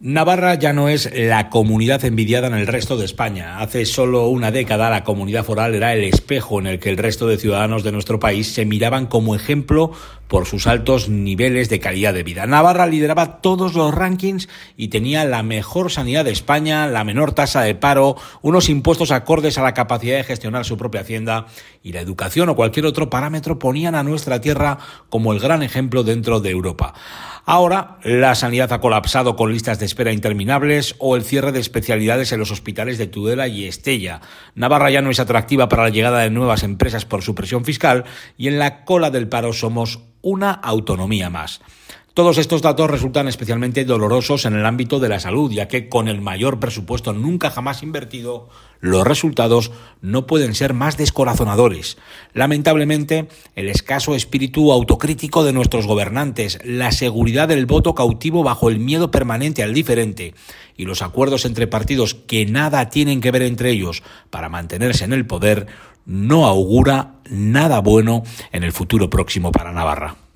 Navarra ya no es la comunidad envidiada en el resto de España. Hace solo una década la comunidad foral era el espejo en el que el resto de ciudadanos de nuestro país se miraban como ejemplo por sus altos niveles de calidad de vida. Navarra lideraba todos los rankings y tenía la mejor sanidad de España, la menor tasa de paro, unos impuestos acordes a la capacidad de gestionar su propia hacienda y la educación o cualquier otro parámetro ponían a nuestra tierra como el gran ejemplo dentro de Europa. Ahora la sanidad ha colapsado con listas de espera interminables o el cierre de especialidades en los hospitales de Tudela y Estella. Navarra ya no es atractiva para la llegada de nuevas empresas por su presión fiscal y en la cola del paro somos una autonomía más. Todos estos datos resultan especialmente dolorosos en el ámbito de la salud, ya que con el mayor presupuesto nunca jamás invertido, los resultados no pueden ser más descorazonadores. Lamentablemente, el escaso espíritu autocrítico de nuestros gobernantes, la seguridad del voto cautivo bajo el miedo permanente al diferente y los acuerdos entre partidos que nada tienen que ver entre ellos para mantenerse en el poder, no augura nada bueno en el futuro próximo para Navarra.